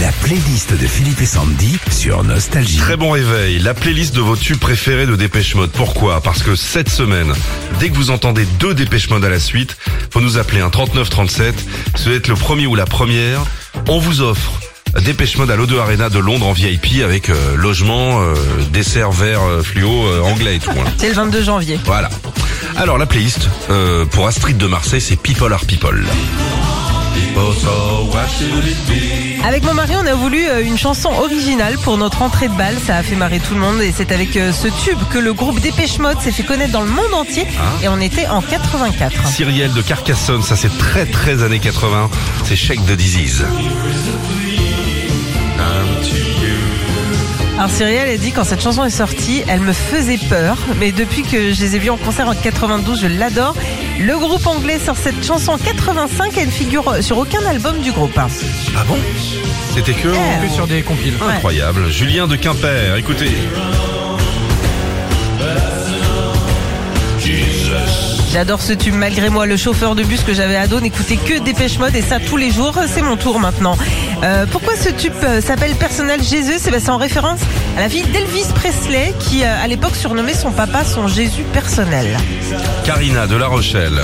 La playlist de Philippe et Sandy sur Nostalgie. Très bon réveil, la playlist de vos tubes préférés de Dépêche Mode. Pourquoi? Parce que cette semaine, dès que vous entendez deux Dépêche Mode à la suite, faut nous appeler un 3937. Si vous êtes le premier ou la première, on vous offre Dépêche Mode à l'O2 Arena de Londres en VIP avec euh, logement, euh, dessert vert euh, fluo euh, anglais et tout. hein. C'est le 22 janvier. Voilà. Alors la playlist euh, pour Astrid de Marseille, c'est People are People. Avec mon mari, on a voulu euh, une chanson originale pour notre entrée de balle. Ça a fait marrer tout le monde et c'est avec euh, ce tube que le groupe Dépêche Mode s'est fait connaître dans le monde entier. Ah. Et on était en 84. Cyrielle de Carcassonne, ça c'est très très années 80. C'est Shake the Disease. Alors Cyrielle, elle dit quand cette chanson est sortie, elle me faisait peur. Mais depuis que je les ai vus en concert en 92, je l'adore. Le groupe anglais sort cette chanson en 85 et elle figure sur aucun album du groupe. Ah bon? C'était que sur des compiles. Ouais. Incroyable. Julien de Quimper, écoutez. J'adore ce tube malgré moi. Le chauffeur de bus que j'avais ado n'écoutait que Dépêche Mode et ça tous les jours. C'est mon tour maintenant. Euh, pourquoi ce tube euh, s'appelle Personnel Jésus? C'est en référence à la fille d'Elvis Presley qui euh, à l'époque surnommait son papa son Jésus personnel. Karina de La Rochelle.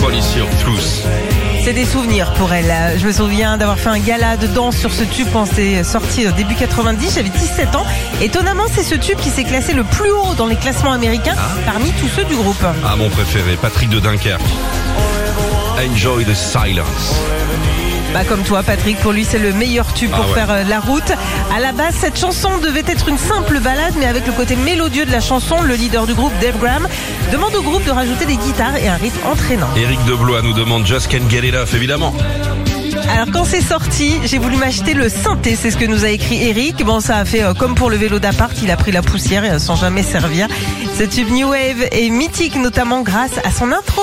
Of Truth. C'est des souvenirs pour elle. Je me souviens d'avoir fait un gala de danse sur ce tube quand c'est sorti au début 90. J'avais 17 ans. Étonnamment, c'est ce tube qui s'est classé le plus haut dans les classements américains parmi tous ceux du groupe. Ah, mon préféré, Patrick de Dunkerque. Enjoy the silence. Bah comme toi Patrick, pour lui c'est le meilleur tube pour Ah ouais. faire euh, la route. À la base cette chanson devait être une simple balade mais avec le côté mélodieux de la chanson, le leader du groupe Dave Graham demande au groupe de rajouter des guitares et un rythme entraînant. Éric Deblois nous demande Just Can't Get It Off, évidemment. Alors quand c'est sorti, j'ai voulu m'acheter le synthé, c'est ce que nous a écrit Eric. Bon ça a fait euh, comme pour le vélo d'appart, il a pris la poussière et, euh, sans jamais servir. Ce tube New Wave est mythique notamment grâce à son intro.